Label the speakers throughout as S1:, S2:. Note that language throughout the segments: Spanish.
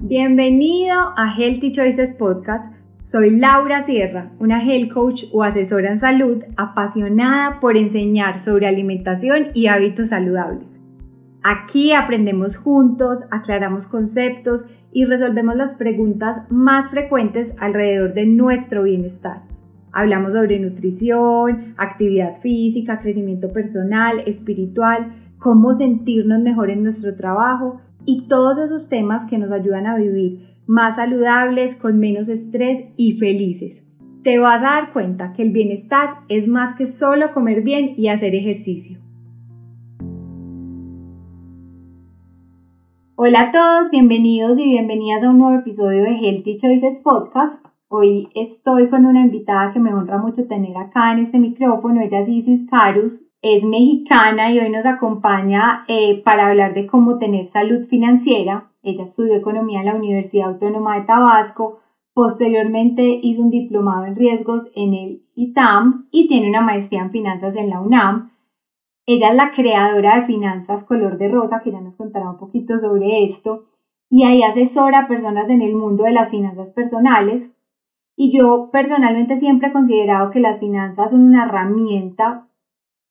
S1: Bienvenido a Healthy Choices Podcast. Soy Laura Sierra, una health coach o asesora en salud apasionada por enseñar sobre alimentación y hábitos saludables. Aquí aprendemos juntos, aclaramos conceptos y resolvemos las preguntas más frecuentes alrededor de nuestro bienestar. Hablamos sobre nutrición, actividad física, crecimiento personal, espiritual, cómo sentirnos mejor en nuestro trabajo y todos esos temas que nos ayudan a vivir más saludables, con menos estrés y felices. Te vas a dar cuenta que el bienestar es más que solo comer bien y hacer ejercicio. Hola a todos, bienvenidos y bienvenidas a un nuevo episodio de Healthy Choices Podcast. Hoy estoy con una invitada que me honra mucho tener acá en este micrófono. Ella es Isis Carus, es mexicana y hoy nos acompaña eh, para hablar de cómo tener salud financiera. Ella estudió economía en la Universidad Autónoma de Tabasco. Posteriormente hizo un diplomado en riesgos en el ITAM y tiene una maestría en finanzas en la UNAM. Ella es la creadora de Finanzas Color de Rosa, que ya nos contará un poquito sobre esto, y ahí asesora a personas en el mundo de las finanzas personales, y yo personalmente siempre he considerado que las finanzas son una herramienta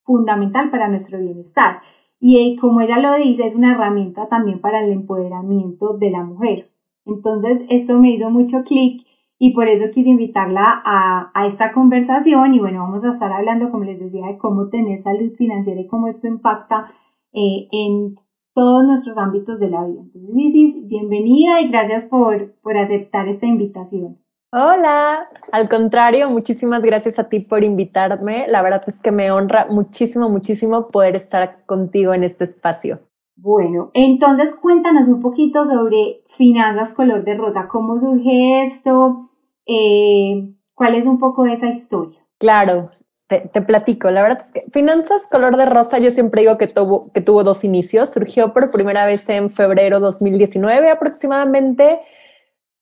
S1: fundamental para nuestro bienestar. Y eh, como ella lo dice, es una herramienta también para el empoderamiento de la mujer. Entonces, esto me hizo mucho clic y por eso quise invitarla a, a, esta conversación. Y bueno, vamos a estar hablando, como les decía, de cómo tener salud financiera y cómo esto impacta eh, en todos nuestros ámbitos de la vida. Entonces, Isis, bienvenida y gracias por, por aceptar esta invitación.
S2: Hola, al contrario, muchísimas gracias a ti por invitarme. La verdad es que me honra muchísimo, muchísimo poder estar contigo en este espacio.
S1: Bueno, entonces cuéntanos un poquito sobre Finanzas Color de Rosa, cómo surge esto, eh, cuál es un poco esa historia.
S2: Claro, te, te, platico. La verdad es que Finanzas Color de Rosa, yo siempre digo que tuvo, que tuvo dos inicios. Surgió por primera vez en febrero 2019 aproximadamente,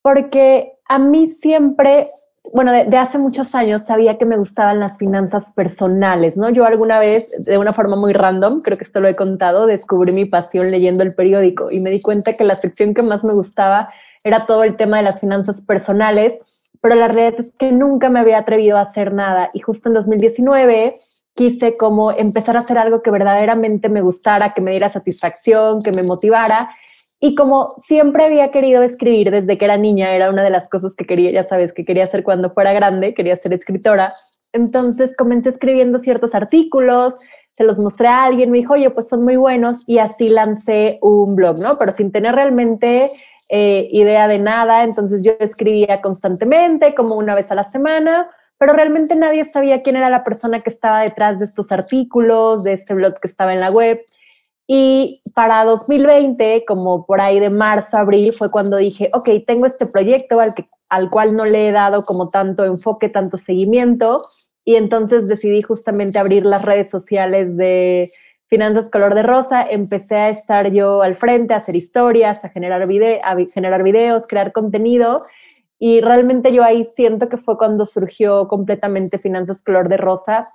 S2: porque a mí siempre, bueno, de, hace muchos años sabía que me gustaban las finanzas personales, ¿no? Yo alguna vez, de una forma muy random, creo que esto lo he contado, descubrí mi pasión leyendo el periódico y me di cuenta que la sección que más me gustaba era todo el tema de las finanzas personales, pero la realidad es que nunca me había atrevido a hacer nada y justo en 2019 quise como empezar a hacer algo que verdaderamente me gustara, que me diera satisfacción, que me motivara y como siempre había querido escribir desde que era niña, era una de las cosas que quería, ya sabes, que quería hacer cuando fuera grande, quería ser escritora. Entonces comencé escribiendo ciertos artículos, se los mostré a alguien, me dijo, oye, pues son muy buenos, y así lancé un blog, ¿no? Pero sin tener realmente eh, idea de nada, entonces yo escribía constantemente, como una vez a la semana, pero realmente nadie sabía quién era la persona que estaba detrás de estos artículos, de este blog que estaba en la web. Y para 2020, como por ahí de marzo, abril, fue cuando dije, ok, tengo este proyecto al, que, al cual no le he dado como tanto enfoque, tanto seguimiento, y entonces decidí justamente abrir las redes sociales de Finanzas Color de Rosa, empecé a estar yo al frente, a hacer historias, a generar, a generar videos, crear contenido, y realmente yo ahí siento que fue cuando surgió completamente Finanzas Color de Rosa,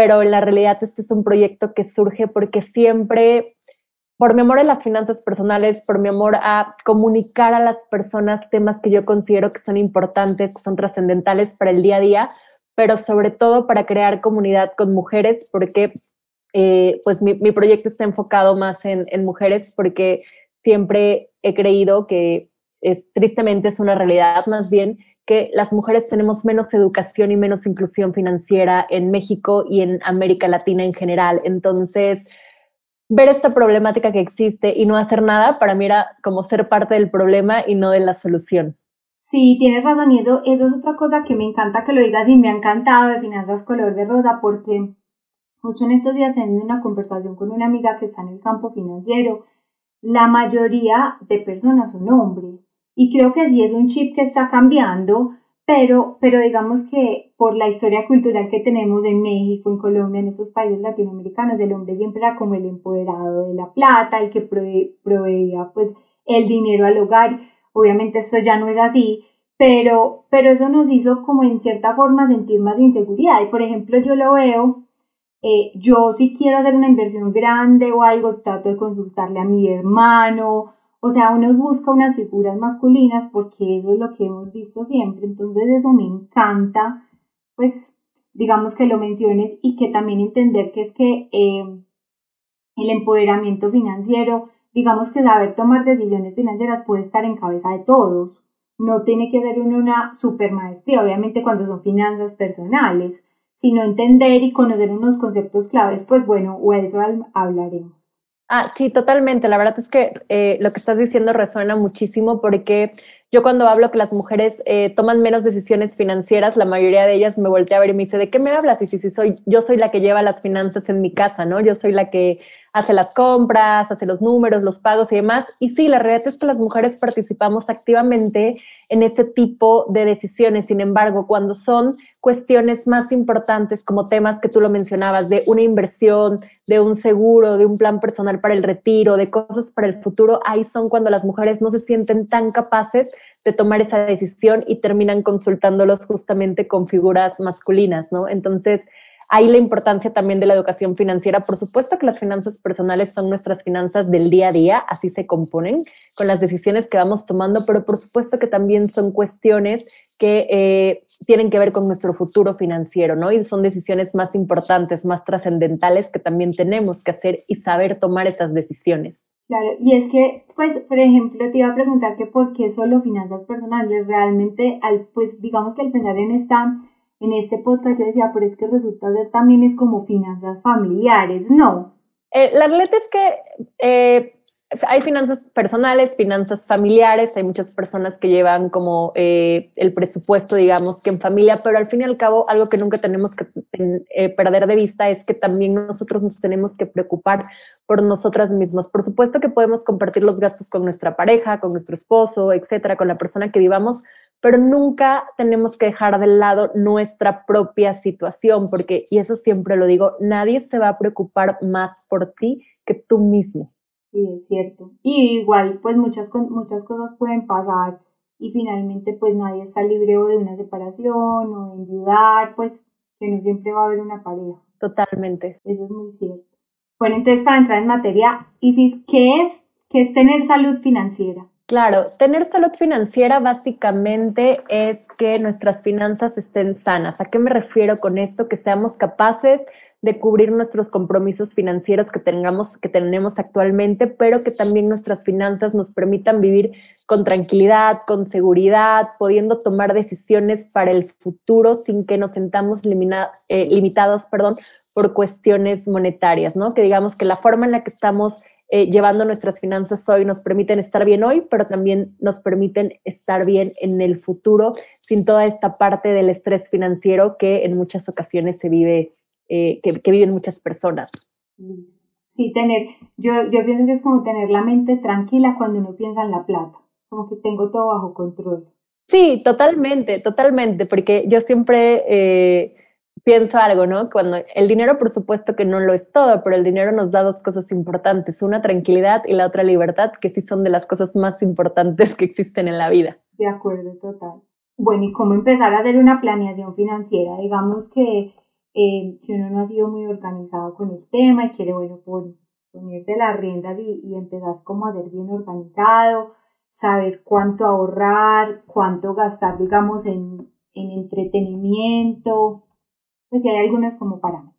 S2: pero en la realidad este es un proyecto que surge porque siempre, por mi amor a las finanzas personales, por mi amor a comunicar a las personas temas que yo considero que son importantes, que son trascendentales para el día a día, pero sobre todo para crear comunidad con mujeres, porque eh, pues mi, mi, proyecto está enfocado más en, en mujeres, porque siempre he creído que es, tristemente es una realidad más bien que las mujeres tenemos menos educación y menos inclusión financiera en México y en América Latina en general. Entonces, ver esta problemática que existe y no hacer nada, para mí era como ser parte del problema y no de la solución.
S1: Sí, tienes razón y eso, eso es otra cosa que me encanta que lo digas y me ha encantado de Finanzas Color de Rosa porque justo en estos días en una conversación con una amiga que está en el campo financiero, la mayoría de personas son hombres y creo que sí es un chip que está cambiando, pero, pero digamos que por la historia cultural que tenemos en México, en Colombia, en esos países latinoamericanos, el hombre siempre era como el empoderado de la plata, el que proveía pues el dinero al hogar. Obviamente eso ya no es así, pero, pero eso nos hizo como en cierta forma sentir más inseguridad. Y por ejemplo, yo lo veo, eh, yo si quiero hacer una inversión grande o algo, trato de consultarle a mi hermano O sea, uno busca unas figuras masculinas porque eso es lo que hemos visto siempre. Entonces eso me encanta, pues digamos que lo menciones y que también entender que es que eh, el empoderamiento financiero, digamos que saber tomar decisiones financieras puede estar en cabeza de todos. No tiene que ser uno una super maestría, obviamente cuando son finanzas personales, sino entender y conocer unos conceptos claves, pues bueno, o eso hablaremos.
S2: Ah, sí, totalmente. La verdad es que eh, lo que estás diciendo resuena muchísimo porque yo cuando hablo que las mujeres eh, toman menos decisiones financieras, la mayoría de ellas me voltea a ver y me dice, ¿de qué me hablas? Y si, si soy, yo soy la que lleva las finanzas en mi casa, ¿no? Yo soy la que hace las compras, hace los números, los pagos y demás. Y sí, la realidad es que las mujeres participamos activamente en ese tipo de decisiones. Sin embargo, cuando son cuestiones más importantes como temas que tú lo mencionabas, de una inversión, de un seguro, de un plan personal para el retiro, de cosas para el futuro, ahí son cuando las mujeres no se sienten tan capaces de tomar esa decisión y terminan consultándolos justamente con figuras masculinas, ¿no? Entonces, Ahí la importancia también de la educación financiera. Por supuesto que las finanzas personales son nuestras finanzas del día a día, así se componen con las decisiones que vamos tomando, pero por supuesto que también son cuestiones que eh, tienen que ver con nuestro futuro financiero, ¿no? Y son decisiones más importantes, más trascendentales que también tenemos que hacer y saber tomar esas decisiones.
S1: Claro, y es que, pues, por ejemplo, te iba a preguntar que por qué solo finanzas personales, realmente, al, pues, digamos que al pensar en esta en este podcast yo decía, pero es que resulta ser también es como finanzas familiares, ¿no?
S2: Eh, la realidad es que eh, hay finanzas personales, finanzas familiares, hay muchas personas que llevan como eh, el presupuesto, digamos, que en familia, pero al fin y al cabo algo que nunca tenemos que perder de vista es que también nosotros nos tenemos que preocupar por nosotras mismas. Por supuesto que podemos compartir los gastos con nuestra pareja, con nuestro esposo, etcétera, con la persona que vivamos, pero nunca tenemos que dejar de lado nuestra propia situación, porque, y eso siempre lo digo, nadie se va a preocupar más por ti que tú mismo.
S1: Sí, es cierto. Y igual, pues muchas, muchas cosas pueden pasar y finalmente pues nadie está libre o de una separación o de enviudar, pues que no siempre va a haber una pareja.
S2: Totalmente.
S1: Eso es muy cierto. Bueno, entonces para entrar en materia, Isis, ¿qué es, qué es tener salud financiera?
S2: Claro, tener salud financiera básicamente es que nuestras finanzas estén sanas. ¿A qué me refiero con esto? Que seamos capaces de cubrir nuestros compromisos financieros que tengamos, que tenemos actualmente, pero que también nuestras finanzas nos permitan vivir con tranquilidad, con seguridad, pudiendo tomar decisiones para el futuro sin que nos sentamos eh, limitados, perdón, por cuestiones monetarias, ¿no? Que digamos que la forma en la que estamos eh, llevando nuestras finanzas hoy nos permiten estar bien hoy, pero también nos permiten estar bien en el futuro sin toda esta parte del estrés financiero que en muchas ocasiones se vive, eh, que, viven muchas personas.
S1: Sí, tener, yo, yo pienso que es como tener la mente tranquila cuando uno piensa en la plata, como que tengo todo bajo control.
S2: Sí, totalmente, totalmente, porque yo siempre... Eh, pienso algo, ¿no? Cuando el dinero, por supuesto que no lo es todo, pero el dinero nos da dos cosas importantes, una tranquilidad y la otra libertad, que sí son de las cosas más importantes que existen en la vida.
S1: De acuerdo, total. Bueno, ¿y cómo empezar a hacer una planeación financiera? Digamos que eh, si uno no ha sido muy organizado con el tema y quiere, bueno, ponerse las riendas y, y empezar como a ser bien organizado, saber cuánto ahorrar, cuánto gastar, digamos, en, en entretenimiento, pues si hay algunas como parámetros.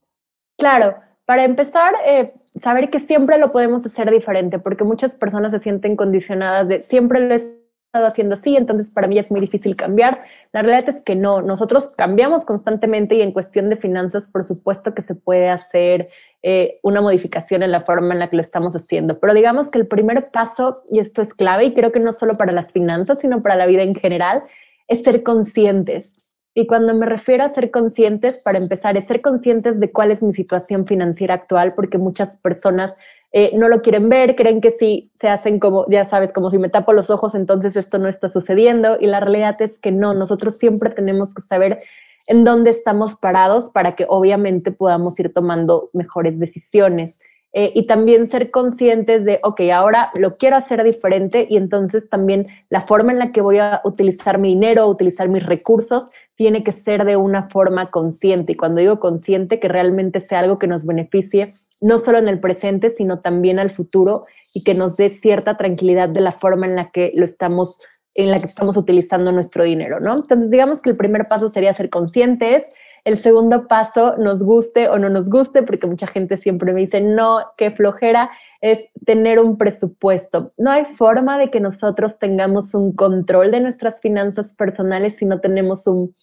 S2: Claro, para empezar, eh, saber que siempre lo podemos hacer diferente, porque muchas personas se sienten condicionadas de siempre lo estado haciendo así, entonces para mí es muy difícil cambiar. La realidad es que no, nosotros cambiamos constantemente y en cuestión de finanzas, por supuesto que se puede hacer eh, una modificación en la forma en la que lo estamos haciendo, pero digamos que el primer paso, y esto es clave, y creo que no solo para las finanzas, sino para la vida en general, es ser conscientes. Y cuando me refiero a ser conscientes, para empezar, es ser conscientes de cuál es mi situación financiera actual, porque muchas personas eh, no lo quieren ver, creen que si se hacen como, ya sabes, como si me tapo los ojos, entonces esto no está sucediendo. Y la realidad es que no, nosotros siempre tenemos que saber en dónde estamos parados para que obviamente podamos ir tomando mejores decisiones. Eh, y también ser conscientes de, ok, ahora lo quiero hacer diferente y entonces también la forma en la que voy a utilizar mi dinero, utilizar mis recursos, tiene que ser de una forma consciente. Y cuando digo consciente, que realmente sea algo que nos beneficie no solo en el presente, sino también al futuro y que nos dé cierta tranquilidad de la forma en la que lo estamos en la que estamos utilizando nuestro dinero, ¿no? Entonces, digamos que el primer paso sería ser conscientes, el segundo paso, nos guste o no nos guste, porque mucha gente siempre me dice, no, qué flojera, es tener un presupuesto. No hay forma de que nosotros tengamos un control de nuestras finanzas personales si no tenemos un,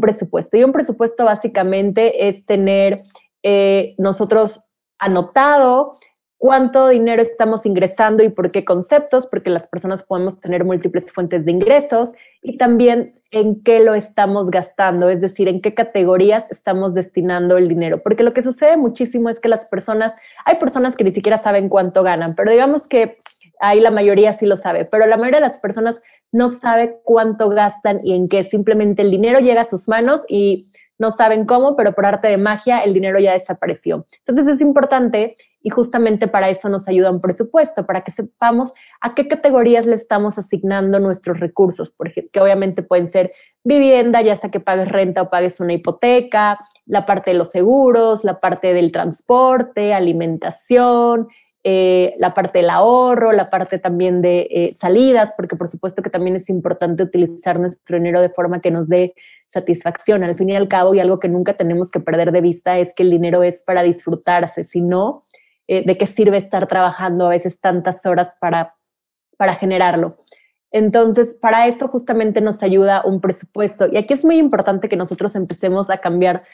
S2: presupuesto. Y un presupuesto básicamente es tener eh, nosotros anotado cuánto dinero estamos ingresando y por qué conceptos, porque las personas podemos tener múltiples fuentes de ingresos y también en qué lo estamos gastando, es decir, en qué categorías estamos destinando el dinero. Porque lo que sucede muchísimo es que las personas, hay personas que ni siquiera saben cuánto ganan, pero digamos que ahí la mayoría sí lo sabe, pero la mayoría de las personas no sabe cuánto gastan y en qué. Simplemente el dinero llega a sus manos y no saben cómo, pero por arte de magia el dinero ya desapareció. Entonces es importante y justamente para eso nos ayuda un presupuesto, para que sepamos a qué categorías le estamos asignando nuestros recursos, porque que obviamente pueden ser vivienda, ya sea que pagues renta o pagues una hipoteca, la parte de los seguros, la parte del transporte, alimentación, eh, la parte del ahorro, la parte también de eh, salidas, porque por supuesto que también es importante utilizar nuestro dinero de forma que nos dé satisfacción. Al fin y al cabo, y algo que nunca tenemos que perder de vista es que el dinero es para disfrutarse, si no, eh, de qué sirve estar trabajando a veces tantas horas para, para generarlo. Entonces, para eso justamente nos ayuda un presupuesto. Y aquí es muy importante que nosotros empecemos a cambiar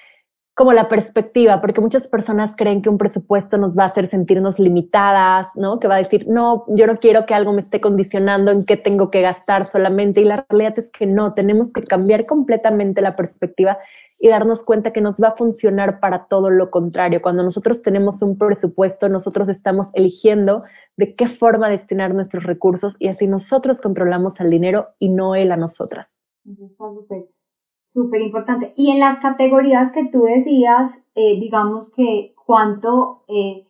S2: como la perspectiva, porque muchas personas creen que un presupuesto nos va a hacer sentirnos limitadas, ¿no? Que va a decir, no, yo no quiero que algo me esté condicionando en qué tengo que gastar solamente. Y la realidad es que no, tenemos que cambiar completamente la perspectiva y darnos cuenta que nos va a funcionar para todo lo contrario. Cuando nosotros tenemos un presupuesto, nosotros estamos eligiendo de qué forma destinar nuestros recursos y así nosotros controlamos al dinero y no él a nosotras.
S1: Eso está súper Súper importante. Y en las categorías que tú decías, eh, digamos que cuánto, eh,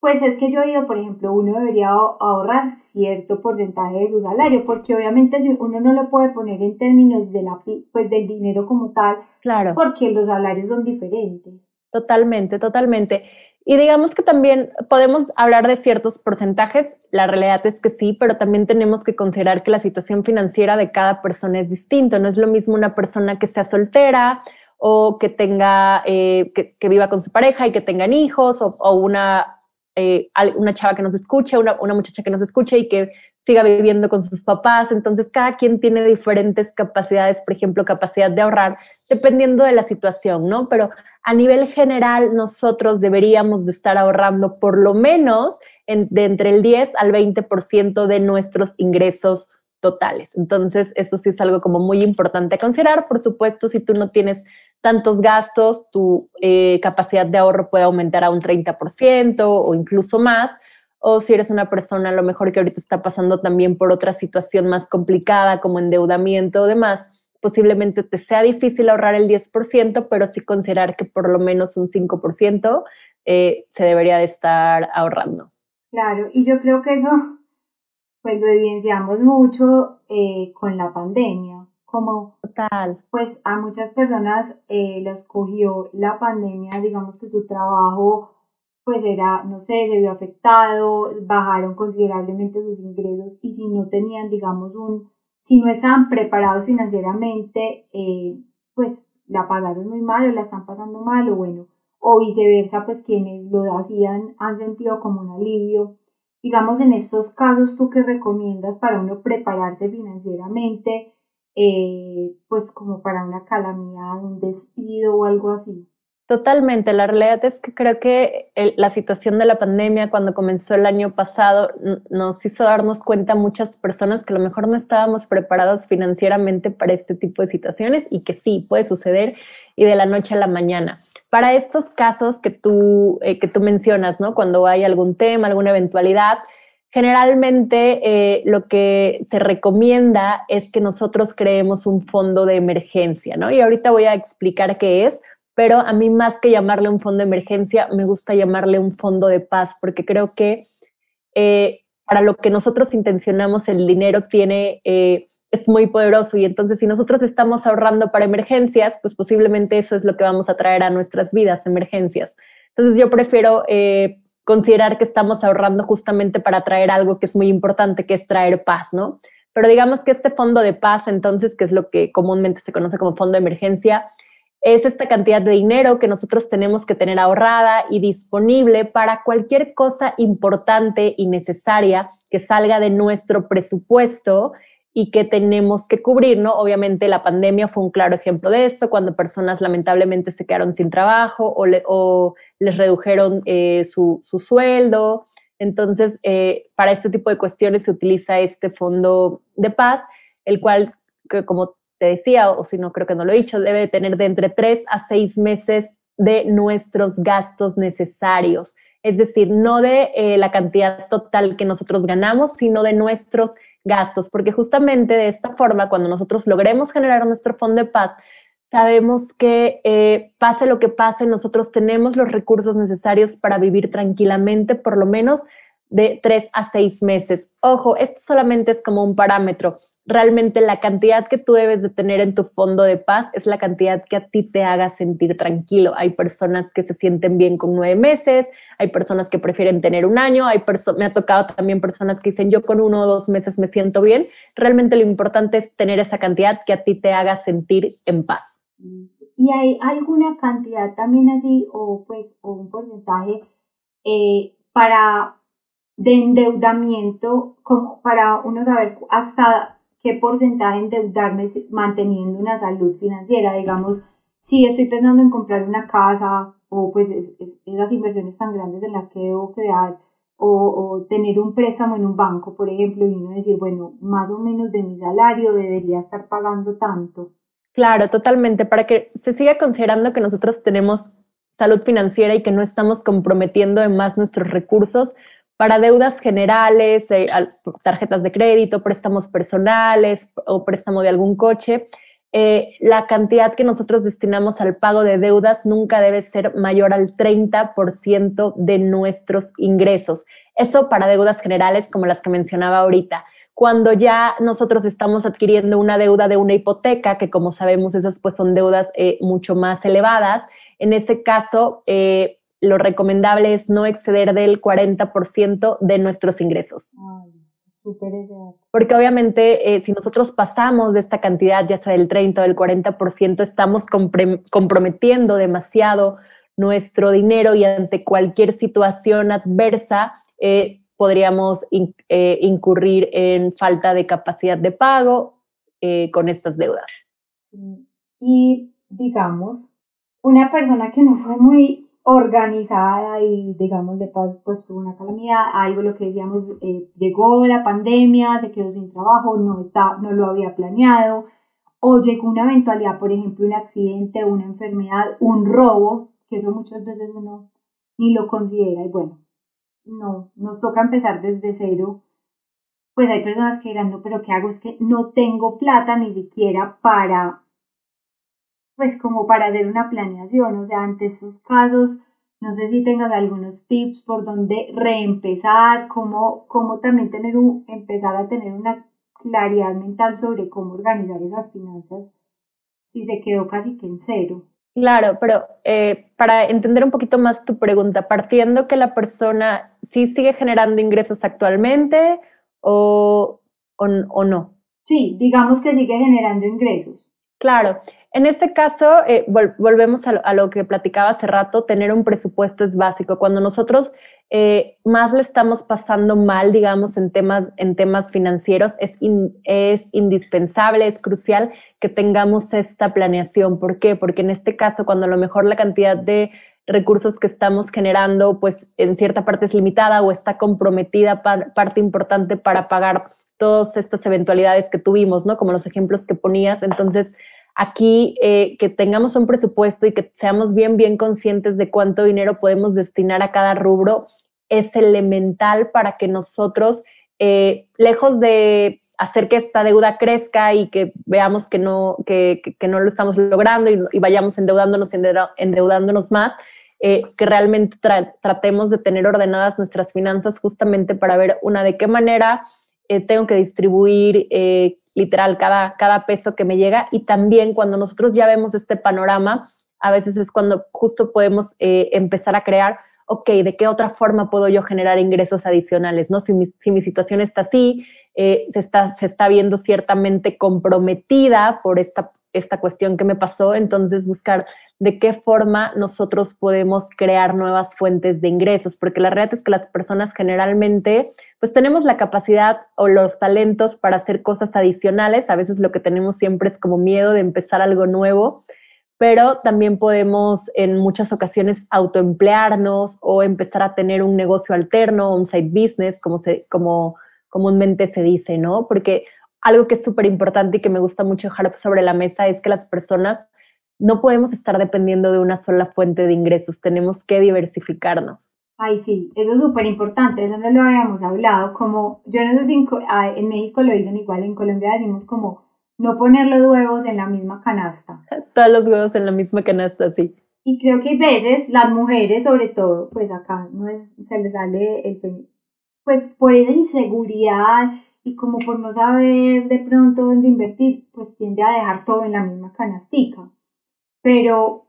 S1: pues es que yo he por ejemplo, uno debería ahorrar cierto porcentaje de su salario, porque obviamente si uno no lo puede poner en términos de la, pues del dinero como tal,
S2: claro.
S1: porque los salarios son diferentes.
S2: Totalmente, totalmente. Y digamos que también podemos hablar de ciertos porcentajes, la realidad es que sí, pero también tenemos que considerar que la situación financiera de cada persona es distinto. No es lo mismo una persona que sea soltera o que tenga, eh, que, viva con su pareja y que tengan hijos, o, una, eh, una chava que nos escuche, una, una muchacha que nos escuche y que siga viviendo con sus papás. Entonces, cada quien tiene diferentes capacidades, por ejemplo, capacidad de ahorrar, dependiendo de la situación, ¿no? Pero a nivel general nosotros deberíamos de estar ahorrando por lo menos de entre el 10 al 20% de nuestros ingresos totales. Entonces, eso sí es algo como muy importante a considerar. Por supuesto, si tú no tienes tantos gastos, tu eh, capacidad de ahorro puede aumentar a un 30% o incluso más. O si eres una persona a lo mejor que ahorita está pasando también por otra situación más complicada como endeudamiento o demás, posiblemente te sea difícil ahorrar el 10%, pero sí considerar que por lo menos un 5% eh, se debería de estar ahorrando.
S1: Claro, y yo creo que eso pues lo evidenciamos mucho eh, con la pandemia, como
S2: Total.
S1: pues a muchas personas eh, los cogió la pandemia, digamos que su trabajo pues era, no sé, se vio afectado, bajaron considerablemente sus ingresos y si no tenían, digamos, un, si no están preparados financieramente, eh, pues la pasaron muy mal o la están pasando mal o bueno, o viceversa, pues quienes lo hacían han sentido como un alivio. Digamos, en estos casos, ¿tú qué recomiendas para uno prepararse financieramente, eh, pues como para una calamidad, un despido o algo así?
S2: Totalmente, la realidad es que creo que la situación de la pandemia cuando comenzó el año pasado nos hizo darnos cuenta muchas personas que a lo mejor no estábamos preparados financieramente para este tipo de situaciones y que sí, puede suceder y de la noche a la mañana. Para estos casos que tú, eh, que tú mencionas, ¿no? Cuando hay algún tema, alguna eventualidad, generalmente eh, lo que se recomienda es que nosotros creemos un fondo de emergencia, ¿no? Y ahorita voy a explicar qué es, pero a mí más que llamarle un fondo de emergencia, me gusta llamarle un fondo de paz, porque creo que eh, para lo que nosotros intencionamos el dinero tiene, eh, es muy poderoso y entonces si nosotros estamos ahorrando para emergencias, pues posiblemente eso es lo que vamos a traer a nuestras vidas, emergencias. Entonces yo prefiero eh, considerar que estamos ahorrando justamente para traer algo que es muy importante, que es traer paz, ¿no? Pero digamos que este fondo de paz, entonces, que es lo que comúnmente se conoce como fondo de emergencia, es esta cantidad de dinero que nosotros tenemos que tener ahorrada y disponible para cualquier cosa importante y necesaria que salga de nuestro presupuesto y que tenemos que cubrir, ¿no? Obviamente la pandemia fue un claro ejemplo de esto, cuando personas lamentablemente se quedaron sin trabajo o, les redujeron eh, su, sueldo. Entonces, eh, para este tipo de cuestiones se utiliza este fondo de paz, el cual, como te decía, o si no creo que no lo he dicho, debe tener de entre tres a seis meses de nuestros gastos necesarios. Es decir, no de eh, la cantidad total que nosotros ganamos, sino de nuestros gastos, porque justamente de esta forma, cuando nosotros logremos generar nuestro fondo de paz, sabemos que eh, pase lo que pase, nosotros tenemos los recursos necesarios para vivir tranquilamente, por lo menos de tres a seis meses. Ojo, esto solamente es como un parámetro realmente la cantidad que tú debes de tener en tu fondo de paz es la cantidad que a ti te haga sentir tranquilo. Hay personas que se sienten bien con nueve meses, hay personas que prefieren tener un año, hay me ha tocado también personas que dicen yo con uno o dos meses me siento bien. Realmente lo importante es tener esa cantidad que a ti te haga sentir en paz.
S1: ¿Y hay alguna cantidad también así o pues o un porcentaje eh, para de endeudamiento como para uno saber hasta qué porcentaje endeudarme manteniendo una salud financiera. Digamos, si estoy pensando en comprar una casa o pues esas inversiones tan grandes en las que debo crear o, tener un préstamo en un banco, por ejemplo, y uno decir, bueno, más o menos de mi salario debería estar pagando tanto.
S2: Claro, totalmente, para que se siga considerando que nosotros tenemos salud financiera y que no estamos comprometiendo en más nuestros recursos, para deudas generales, eh, tarjetas de crédito, préstamos personales o préstamo de algún coche, eh, la cantidad que nosotros destinamos al pago de deudas nunca debe ser mayor al 30% de nuestros ingresos. Eso para deudas generales como las que mencionaba ahorita. Cuando ya nosotros estamos adquiriendo una deuda de una hipoteca, que como sabemos esas pues son deudas eh, mucho más elevadas, en ese caso lo recomendable es no exceder del 40% de nuestros ingresos. Porque obviamente eh, si nosotros pasamos de esta cantidad, ya sea del 30 o del 40%, estamos comprometiendo demasiado nuestro dinero y ante cualquier situación adversa eh, podríamos eh, incurrir en falta de capacidad de pago con estas deudas.
S1: Y digamos, una persona que no fue muy organizada y digamos de paso pues una calamidad, algo lo que decíamos, eh, llegó la pandemia, se quedó sin trabajo, no, está, no lo había planeado, o llegó una eventualidad, por ejemplo, un accidente, una enfermedad, un robo, que eso muchas veces uno ni lo considera y bueno, no, nos toca empezar desde cero. Pues hay personas que dirán, no, pero ¿qué hago? Es que no tengo plata ni siquiera para pues como para hacer una planeación, o sea, ante estos casos, no sé si tengas algunos tips por dónde reempezar, cómo, cómo también tener un, empezar a tener una claridad mental sobre cómo organizar esas finanzas si se quedó casi que en cero.
S2: Claro, pero eh, para entender un poquito más tu pregunta, partiendo que la persona sí sigue generando ingresos actualmente o, o, o no.
S1: Sí, digamos que sigue generando ingresos.
S2: Claro, en este caso, eh, volvemos a lo, que platicaba hace rato, tener un presupuesto es básico. Cuando nosotros eh, más le estamos pasando mal, digamos, en temas, en temas financieros, es, es indispensable, es crucial que tengamos esta planeación. ¿Por qué? Porque en este caso, cuando a lo mejor la cantidad de recursos que estamos generando, pues en cierta parte es limitada o está comprometida parte importante para pagar todas estas eventualidades que tuvimos, ¿no? Como los ejemplos que ponías. Entonces, aquí eh, que tengamos un presupuesto y que seamos bien, bien conscientes de cuánto dinero podemos destinar a cada rubro es elemental para que nosotros, eh, lejos de hacer que esta deuda crezca y que veamos que no, que, que, no lo estamos logrando y, vayamos endeudándonos, endeudándonos más, eh, que realmente tratemos de tener ordenadas nuestras finanzas justamente para ver una de qué manera tengo que distribuir literal cada, cada peso que me llega y también cuando nosotros ya vemos este panorama, a veces es cuando justo podemos eh, empezar a crear ok, ¿de qué otra forma puedo yo generar ingresos adicionales? ¿no? Si mi, si mi situación está así, eh, se, está, se está viendo ciertamente comprometida por esta, esta cuestión que me pasó, entonces buscar de qué forma nosotros podemos crear nuevas fuentes de ingresos, porque la realidad es que las personas generalmente pues tenemos la capacidad o los talentos para hacer cosas adicionales, a veces lo que tenemos siempre es como miedo de empezar algo nuevo, pero también podemos en muchas ocasiones autoemplearnos o empezar a tener un negocio alterno, un side business, como, se, comúnmente se dice, ¿no? Porque algo que es súper importante y que me gusta mucho dejar sobre la mesa es que las personas no podemos estar dependiendo de una sola fuente de ingresos, tenemos que diversificarnos.
S1: Ay, sí, eso es súper importante, eso no lo habíamos hablado, como yo no sé si ah, en, México lo dicen igual, en Colombia decimos como no poner los huevos en la misma canasta.
S2: Todos los huevos en la misma canasta, sí.
S1: Y creo que hay veces, las mujeres sobre todo, pues acá no es, se les sale el pues por esa inseguridad y como por no saber de pronto dónde invertir, pues tiende a dejar todo en la misma canastica. Pero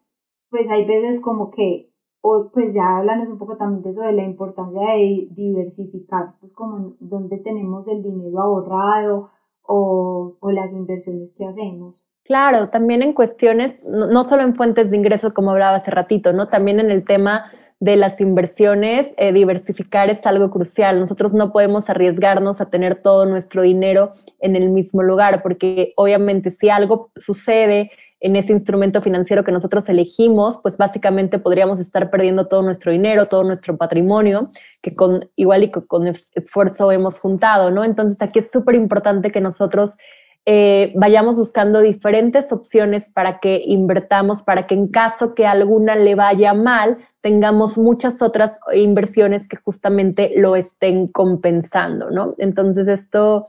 S1: pues hay veces como que o pues ya háblanos un poco también de eso, de la importancia de diversificar, pues como dónde tenemos el dinero ahorrado o, o las inversiones que hacemos.
S2: Claro, también en cuestiones, no, no, solo en fuentes de ingreso, como hablaba hace ratito, ¿no? También en el tema de las inversiones, eh, diversificar es algo crucial. Nosotros no podemos arriesgarnos a tener todo nuestro dinero en el mismo lugar, porque obviamente si algo sucede en ese instrumento financiero que nosotros elegimos, pues básicamente podríamos estar perdiendo todo nuestro dinero, todo nuestro patrimonio, que con igual y con esfuerzo hemos juntado, ¿no? Entonces aquí es súper importante que nosotros eh, vayamos buscando diferentes opciones para que invertamos, para que en caso que alguna le vaya mal, tengamos muchas otras inversiones que justamente lo estén compensando, ¿no? Entonces esto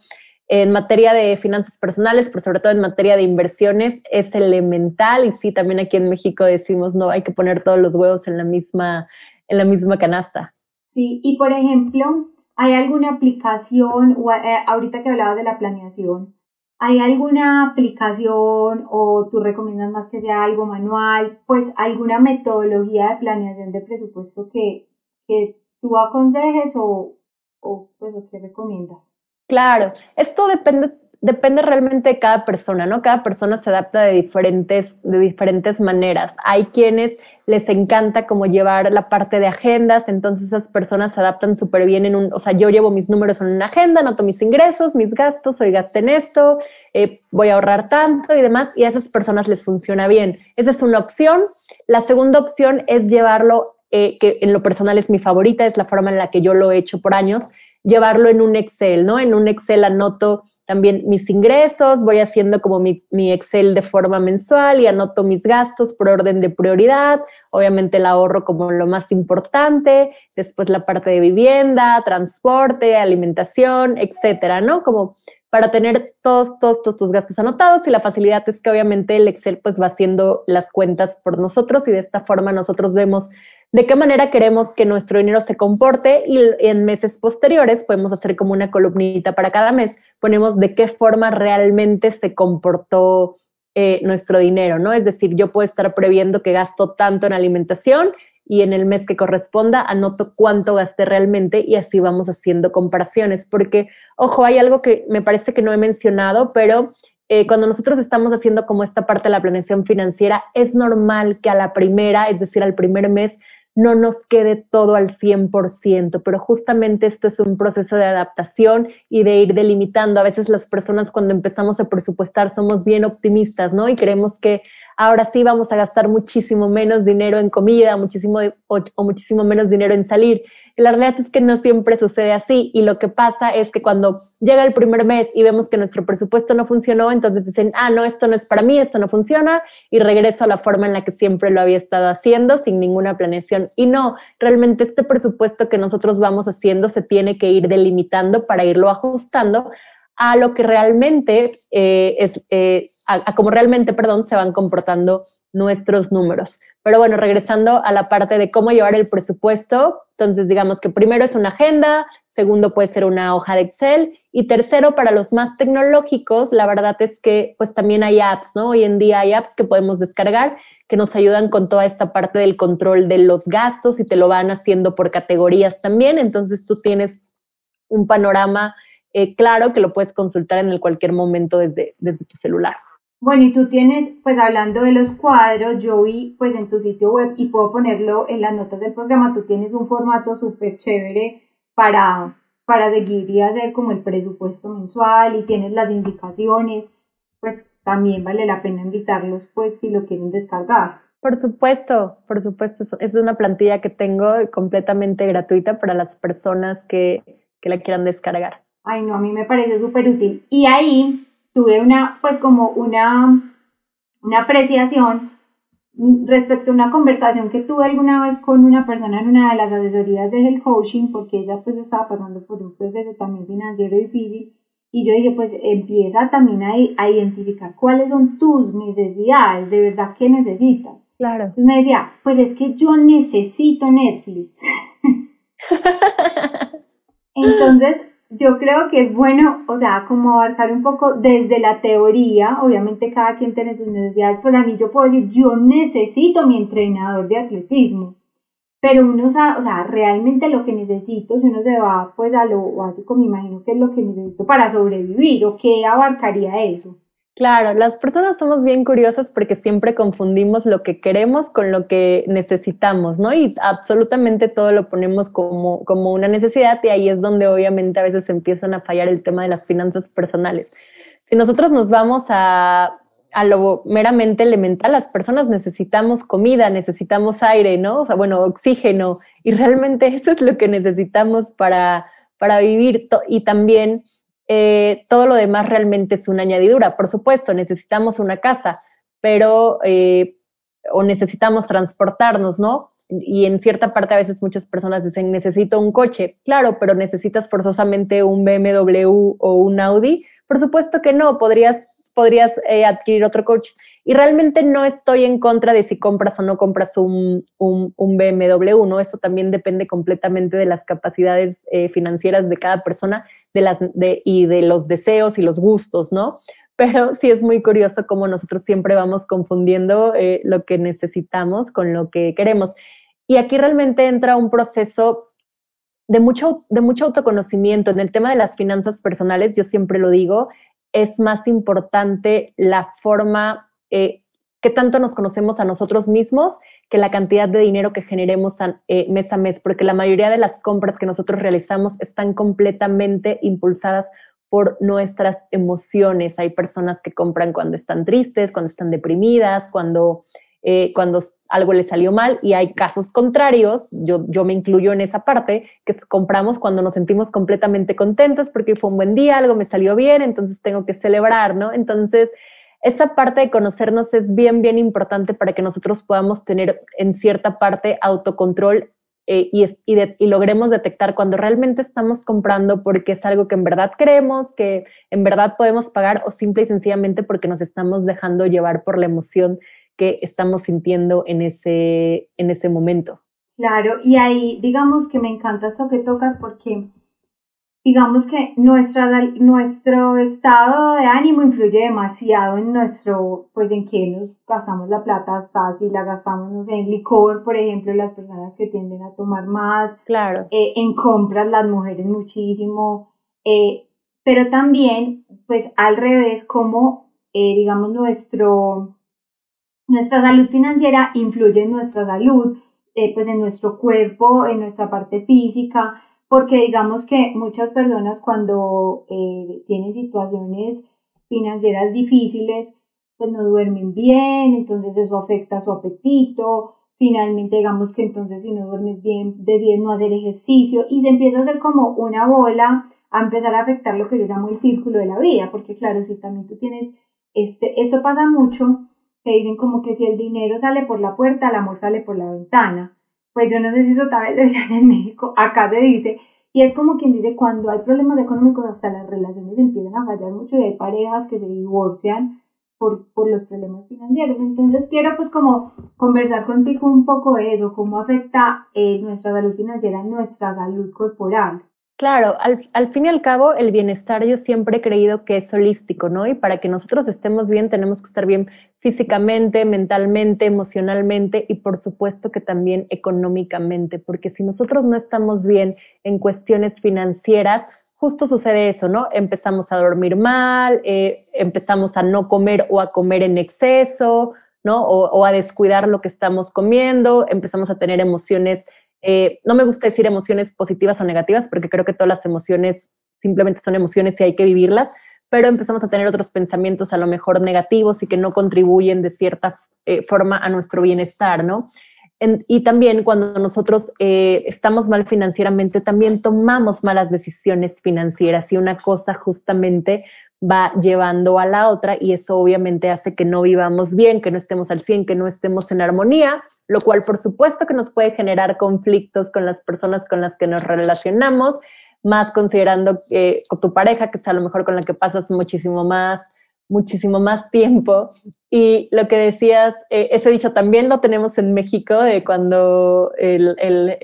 S2: en materia de finanzas personales, pero sobre todo en materia de inversiones, es elemental y sí, también aquí en México decimos, no, hay que poner todos los huevos en la misma, en la misma canasta.
S1: Sí, y por ejemplo, ¿hay alguna aplicación, eh, ahorita que hablabas de la planeación, ¿hay alguna aplicación o tú recomiendas más que sea algo manual, pues alguna metodología de planeación de presupuesto que, que tú aconsejes o, o pues, o que recomiendas?
S2: Claro, esto depende, depende realmente de cada persona, ¿no? Cada persona se adapta de diferentes, de diferentes maneras. Hay quienes les encanta como llevar la parte de agendas, entonces esas personas se adaptan súper bien en un, o sea, yo llevo mis números en una agenda, anoto mis ingresos, mis gastos, hoy gasté en esto, eh, voy a ahorrar tanto y demás, y a esas personas les funciona bien. Esa es una opción. La segunda opción es llevarlo, eh, que en lo personal es mi favorita, es la forma en la que yo lo he hecho por años, llevarlo en un Excel, ¿no? En un Excel anoto también mis ingresos, voy haciendo como mi, Excel de forma mensual y anoto mis gastos por orden de prioridad, obviamente el ahorro como lo más importante, después la parte de vivienda, transporte, alimentación, etcétera, ¿no? Como para tener todos, todos, todos tus gastos anotados y la facilidad es que obviamente el Excel pues va haciendo las cuentas por nosotros y de esta forma nosotros vemos de qué manera queremos que nuestro dinero se comporte y en meses posteriores podemos hacer como una columnita para cada mes, ponemos de qué forma realmente se comportó eh, nuestro dinero, ¿no? Es decir, yo puedo estar previendo que gasto tanto en alimentación y en el mes que corresponda anoto cuánto gasté realmente y así vamos haciendo comparaciones, porque, ojo, hay algo que me parece que no he mencionado, pero eh, cuando nosotros estamos haciendo como esta parte de la planeación financiera, es normal que a la primera, es decir, al primer mes, no nos quede todo al 100%, pero justamente esto es un proceso de adaptación y de ir delimitando. A veces las personas cuando empezamos a presupuestar somos bien optimistas, ¿no? Y creemos que ahora sí vamos a gastar muchísimo menos dinero en comida, muchísimo o, muchísimo menos dinero en salir. La realidad es que no siempre sucede así y lo que pasa es que cuando llega el primer mes y vemos que nuestro presupuesto no funcionó, entonces dicen, ah, no, esto no es para mí, esto no funciona y regreso a la forma en la que siempre lo había estado haciendo sin ninguna planeación. Y no, realmente este presupuesto que nosotros vamos haciendo se tiene que ir delimitando para irlo ajustando a lo que realmente eh, es, eh, a, cómo realmente, perdón, se van comportando nuestros números. Pero bueno, regresando a la parte de cómo llevar el presupuesto, entonces digamos que primero es una agenda, segundo puede ser una hoja de Excel y tercero para los más tecnológicos, la verdad es que pues también hay apps, ¿no? Hoy en día hay apps que podemos descargar que nos ayudan con toda esta parte del control de los gastos y te lo van haciendo por categorías también. Entonces tú tienes un panorama eh, claro que lo puedes consultar en cualquier momento desde, desde tu celular.
S1: Bueno, y tú tienes, pues hablando de los cuadros, yo vi pues en tu sitio web y puedo ponerlo en las notas del programa, tú tienes un formato súper chévere para, para seguir y hacer como el presupuesto mensual y tienes las indicaciones, pues también vale la pena invitarlos pues si lo quieren descargar.
S2: Por supuesto, por supuesto, es una plantilla que tengo completamente gratuita para las personas que, que la quieran descargar.
S1: Ay, no, a mí me parece súper útil. Y ahí tuve una, pues como una, una apreciación respecto a una conversación que tuve alguna vez con una persona en una de las asesorías de el coaching, porque ella pues estaba pasando por un proceso también financiero difícil, y yo dije, pues empieza también a, a identificar cuáles son tus necesidades, de verdad, ¿qué necesitas?
S2: Claro.
S1: Entonces me decía, pues es que yo necesito Netflix. Entonces, yo creo que es bueno, o sea, como abarcar un poco desde la teoría, obviamente cada quien tiene sus necesidades, pues a mí yo puedo decir, yo necesito mi entrenador de atletismo, pero uno sabe, o sea, realmente lo que necesito, si uno se va pues a lo básico, me imagino que es lo que necesito para sobrevivir, o qué abarcaría eso.
S2: Claro, las personas somos bien curiosas porque siempre confundimos lo que queremos con lo que necesitamos, ¿no? Y absolutamente todo lo ponemos como, como una necesidad y ahí es donde obviamente a veces empiezan a fallar el tema de las finanzas personales. Si nosotros nos vamos a, a lo meramente elemental, las personas necesitamos comida, necesitamos aire, ¿no? O sea, bueno, oxígeno y realmente eso es lo que necesitamos para, para vivir y también eh, todo lo demás realmente es una añadidura. Por supuesto, necesitamos una casa, pero, eh, o necesitamos transportarnos, ¿no? Y en cierta parte a veces muchas personas dicen, necesito un coche. Claro, pero necesitas forzosamente un BMW o un Audi. Por supuesto que no, podrías, podrías eh, adquirir otro coche. Y realmente no estoy en contra de si compras o no compras un, un, un BMW, ¿no? Eso también depende completamente de las capacidades financieras de cada persona de las, de, y de los deseos y los gustos, ¿no? Pero sí es muy curioso cómo nosotros siempre vamos confundiendo eh, lo que necesitamos con lo que queremos. Y aquí realmente entra un proceso de mucho, de mucho autoconocimiento. En el tema de las finanzas personales, yo siempre lo digo, es más importante la forma eh, que tanto nos conocemos a nosotros mismos que la cantidad de dinero que generemos eh, mes a mes, porque la mayoría de las compras que nosotros realizamos están completamente impulsadas por nuestras emociones. Hay personas que compran cuando están tristes, cuando están deprimidas, cuando, eh, cuando algo les salió mal y hay casos contrarios, yo, yo me incluyo en esa parte, que compramos cuando nos sentimos completamente contentos porque fue un buen día, algo me salió bien, entonces tengo que celebrar, ¿no? Entonces, esa parte de conocernos es bien, bien importante para que nosotros podamos tener en cierta parte autocontrol eh, y, y, logremos detectar cuando realmente estamos comprando porque es algo que en verdad creemos, que en verdad podemos pagar o simple y sencillamente porque nos estamos dejando llevar por la emoción que estamos sintiendo en ese, en ese momento.
S1: Claro, y ahí digamos que me encanta eso que tocas porque digamos que nuestra, nuestro estado de ánimo influye demasiado en nuestro, pues en qué nos gastamos la plata, hasta si la gastamos, no sé, en licor, por ejemplo, las personas que tienden a tomar más,
S2: claro.
S1: Eh, en compras las mujeres muchísimo, eh, pero también, pues al revés, como, eh, digamos, nuestro, nuestra salud financiera influye en nuestra salud, pues en nuestro cuerpo, en nuestra parte física, porque digamos que muchas personas cuando eh, tienen situaciones financieras difíciles, pues no duermen bien, entonces eso afecta su apetito, finalmente digamos que entonces si no duermes bien decides no hacer ejercicio y se empieza a hacer como una bola a empezar a afectar lo que yo llamo el círculo de la vida, porque claro, si también tú tienes, este, esto pasa mucho, que dicen como que si el dinero sale por la puerta, el amor sale por la ventana pues yo no sé si eso también lo dirán en México, acá se dice, y es como quien dice, cuando hay problemas económicos, hasta las relaciones empiezan a fallar mucho y hay parejas que se divorcian por, por los problemas financieros. Entonces quiero pues como conversar contigo un poco de eso, cómo afecta eh, nuestra salud financiera nuestra salud corporal.
S2: Claro, al, fin y al cabo, el bienestar yo siempre he creído que es holístico, ¿no? Y para que nosotros estemos bien, tenemos que estar bien físicamente, mentalmente, emocionalmente y por supuesto que también económicamente, porque si nosotros no estamos bien en cuestiones financieras, justo sucede eso, ¿no? Empezamos a dormir mal, eh, empezamos a no comer o a comer en exceso, ¿no? o a descuidar lo que estamos comiendo, empezamos a tener emociones eh, no me gusta decir emociones positivas o negativas porque creo que todas las emociones simplemente son emociones y hay que vivirlas, pero empezamos a tener otros pensamientos a lo mejor negativos y que no contribuyen de cierta eh, forma a nuestro bienestar, ¿no? y también cuando nosotros eh, estamos mal financieramente, también tomamos malas decisiones financieras y una cosa justamente va llevando a la otra y eso obviamente hace que no vivamos bien, que no estemos al 100, que no estemos en armonía lo cual por supuesto que nos puede generar conflictos con las personas con las que nos relacionamos, más considerando que con tu pareja, que es a lo mejor con la que pasas muchísimo más, muchísimo más tiempo. Y lo que decías, eh, ese dicho también lo tenemos en México, de cuando el, el,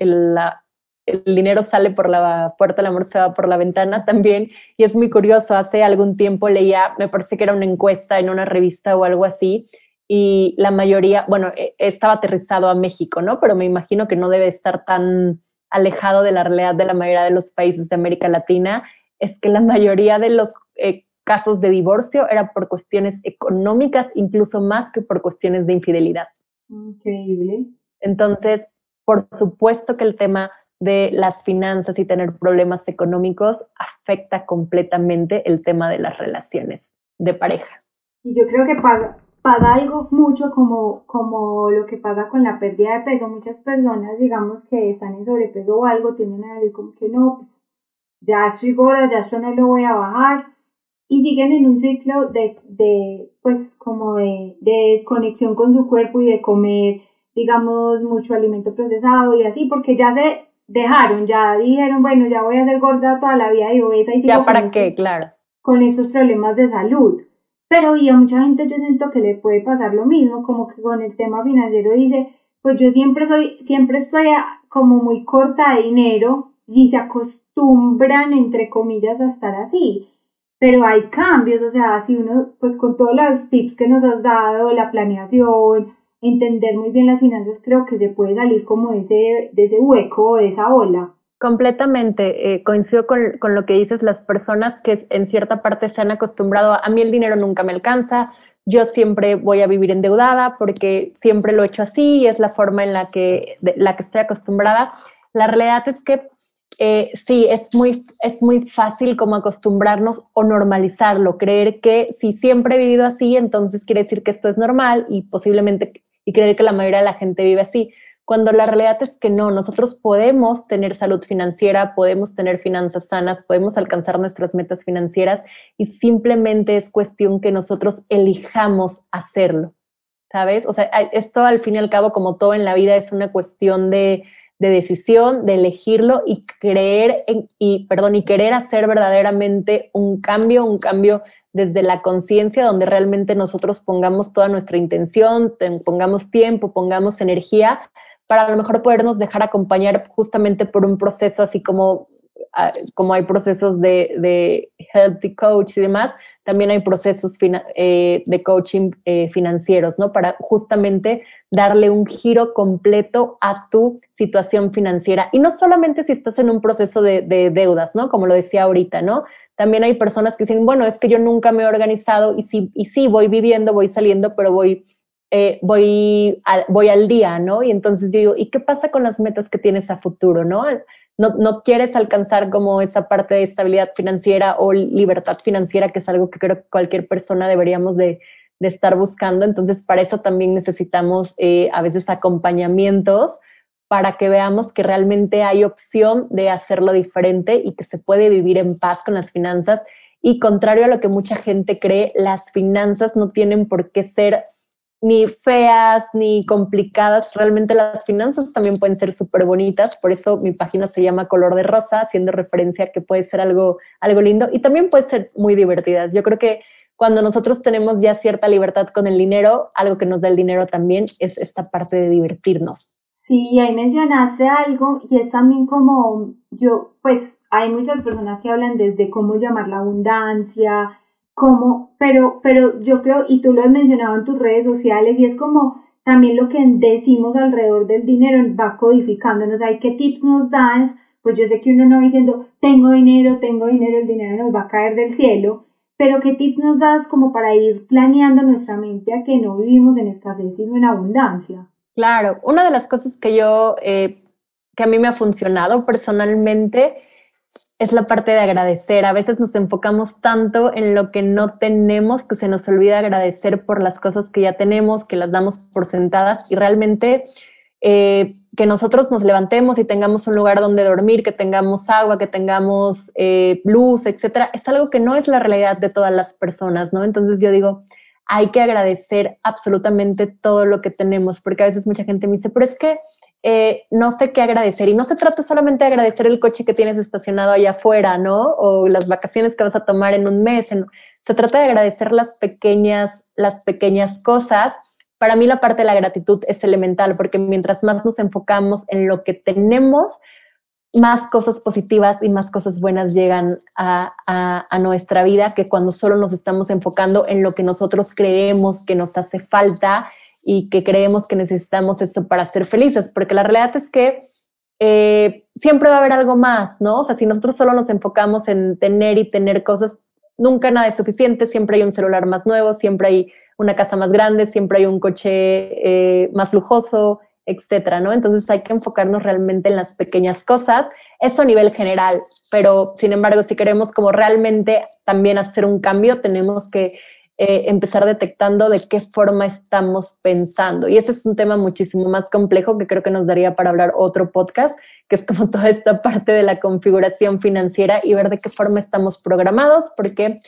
S2: el dinero sale por la puerta, el amor se va por la ventana también. Y es muy curioso, hace algún tiempo leía, me parece que era una encuesta en una revista o algo así, y la mayoría, bueno, e, estaba aterrizado a México, ¿no? Pero me imagino que no debe estar tan alejado de la realidad de la mayoría de los países de América Latina, es que la mayoría de los eh, casos de divorcio era por cuestiones económicas, incluso más que por cuestiones de infidelidad.
S1: Increíble.
S2: Entonces, por supuesto que el tema de las finanzas y tener problemas económicos afecta completamente el tema de las relaciones de pareja.
S1: Y yo creo que pasa, pasa algo mucho como, como lo que pasa con la pérdida de peso. Muchas personas, digamos, que están en sobrepeso o algo, tienden a decir como que no, pues ya estoy gorda, ya esto no lo voy a bajar. Y siguen en un ciclo de, de pues, como de, de desconexión con su cuerpo y de comer, digamos, mucho alimento procesado y así, porque ya se dejaron, ya dijeron, bueno, ya voy a ser gorda toda la vida y obesa y sigo
S2: ¿Ya para qué? claro.
S1: Con esos problemas de salud. Pero y a mucha gente yo siento que le puede pasar lo mismo, como que con el tema financiero dice, pues yo siempre soy, siempre estoy como muy corta de dinero y se acostumbran, entre comillas, a estar así. Pero hay cambios, o sea, si uno, pues con todos los tips que nos has dado, la planeación, entender muy bien las finanzas, creo que se puede salir como de ese, de ese hueco, de esa ola.
S2: Completamente, eh, coincido con, con, lo que dices, las personas que en cierta parte se han acostumbrado a, mí el dinero nunca me alcanza, yo siempre voy a vivir endeudada porque siempre lo he hecho así y es la forma en la que, la que estoy acostumbrada. La realidad es que eh, sí, es muy, es muy fácil como acostumbrarnos o normalizarlo, creer que si siempre he vivido así, entonces quiere decir que esto es normal y posiblemente, y creer que la mayoría de la gente vive así cuando la realidad es que no, nosotros podemos tener salud financiera, podemos tener finanzas sanas, podemos alcanzar nuestras metas financieras y simplemente es cuestión que nosotros elijamos hacerlo, ¿sabes? O sea, esto al fin y al cabo, como todo en la vida, es una cuestión de, decisión, de elegirlo y creer en, y, perdón, y querer hacer verdaderamente un cambio, un cambio desde la conciencia donde realmente nosotros pongamos toda nuestra intención, pongamos tiempo, pongamos energía para a lo mejor podernos dejar acompañar justamente por un proceso así como, ah, como hay procesos de, de healthy coach y demás, también hay procesos eh, de coaching eh, financieros, ¿no? Para justamente darle un giro completo a tu situación financiera. Y no solamente si estás en un proceso de, de, deudas, ¿no? Como lo decía ahorita, ¿no? También hay personas que dicen, bueno, es que yo nunca me he organizado y sí, y sí voy viviendo, voy saliendo, pero voy eh, voy, al, voy al día, ¿no? Y entonces yo digo, ¿y qué pasa con las metas que tienes a futuro, ¿no? No, no quieres alcanzar como esa parte de estabilidad financiera o libertad financiera, que es algo que creo que cualquier persona deberíamos de, de estar buscando. Entonces, para eso también necesitamos eh, a veces acompañamientos para que veamos que realmente hay opción de hacerlo diferente y que se puede vivir en paz con las finanzas. Y contrario a lo que mucha gente cree, las finanzas no tienen por qué ser ni feas ni complicadas. Realmente las finanzas también pueden ser súper bonitas, por eso mi página se llama Color de Rosa, haciendo referencia a que puede ser algo, algo lindo y también puede ser muy divertidas. Yo creo que cuando nosotros tenemos ya cierta libertad con el dinero, algo que nos da el dinero también es esta parte de divertirnos.
S1: Sí, ahí mencionaste algo y es también como yo, pues hay muchas personas que hablan desde cómo llamar la abundancia, cómo, pero, pero yo creo, y tú lo has mencionado en tus redes sociales, y es como también lo que decimos alrededor del dinero va codificándonos, hay qué tips nos das, pues yo sé que uno no diciendo, tengo dinero, tengo dinero, el dinero nos va a caer del cielo, pero qué tips nos das como para ir planeando nuestra mente a que no vivimos en escasez, sino en abundancia.
S2: Claro, una de las cosas que yo, eh, que a mí me ha funcionado personalmente, es la parte de agradecer. A veces nos enfocamos tanto en lo que no tenemos que se nos olvida agradecer por las cosas que ya tenemos, que las damos por sentadas y realmente eh, que nosotros nos levantemos y tengamos un lugar donde dormir, que tengamos agua, que tengamos eh, luz, etcétera, es algo que no es la realidad de todas las personas, ¿no? Entonces yo digo, hay que agradecer absolutamente todo lo que tenemos, porque a veces mucha gente me dice, pero es que eh, no sé qué agradecer. Y no se trata solamente de agradecer el coche que tienes estacionado allá afuera, ¿no? O las vacaciones que vas a tomar en un mes. Se trata de agradecer las pequeñas, las pequeñas cosas. Para mí la parte de la gratitud es elemental, porque mientras más nos enfocamos en lo que tenemos, más cosas positivas y más cosas buenas llegan a, nuestra vida que cuando solo nos estamos enfocando en lo que nosotros creemos que nos hace falta y que creemos que necesitamos eso para ser felices, porque la realidad es que eh, siempre va a haber algo más, ¿no? O sea, si nosotros solo nos enfocamos en tener y tener cosas, nunca nada es suficiente, siempre hay un celular más nuevo, siempre hay una casa más grande, siempre hay un coche eh, más lujoso, etcétera, ¿no? Entonces hay que enfocarnos realmente en las pequeñas cosas, eso a nivel general, pero sin embargo, si queremos como realmente también hacer un cambio, tenemos que eh, empezar detectando de qué forma estamos pensando. Y ese es un tema muchísimo más complejo que creo que nos daría para hablar otro podcast, que es como toda esta parte de la configuración financiera y ver de qué forma estamos programados, porque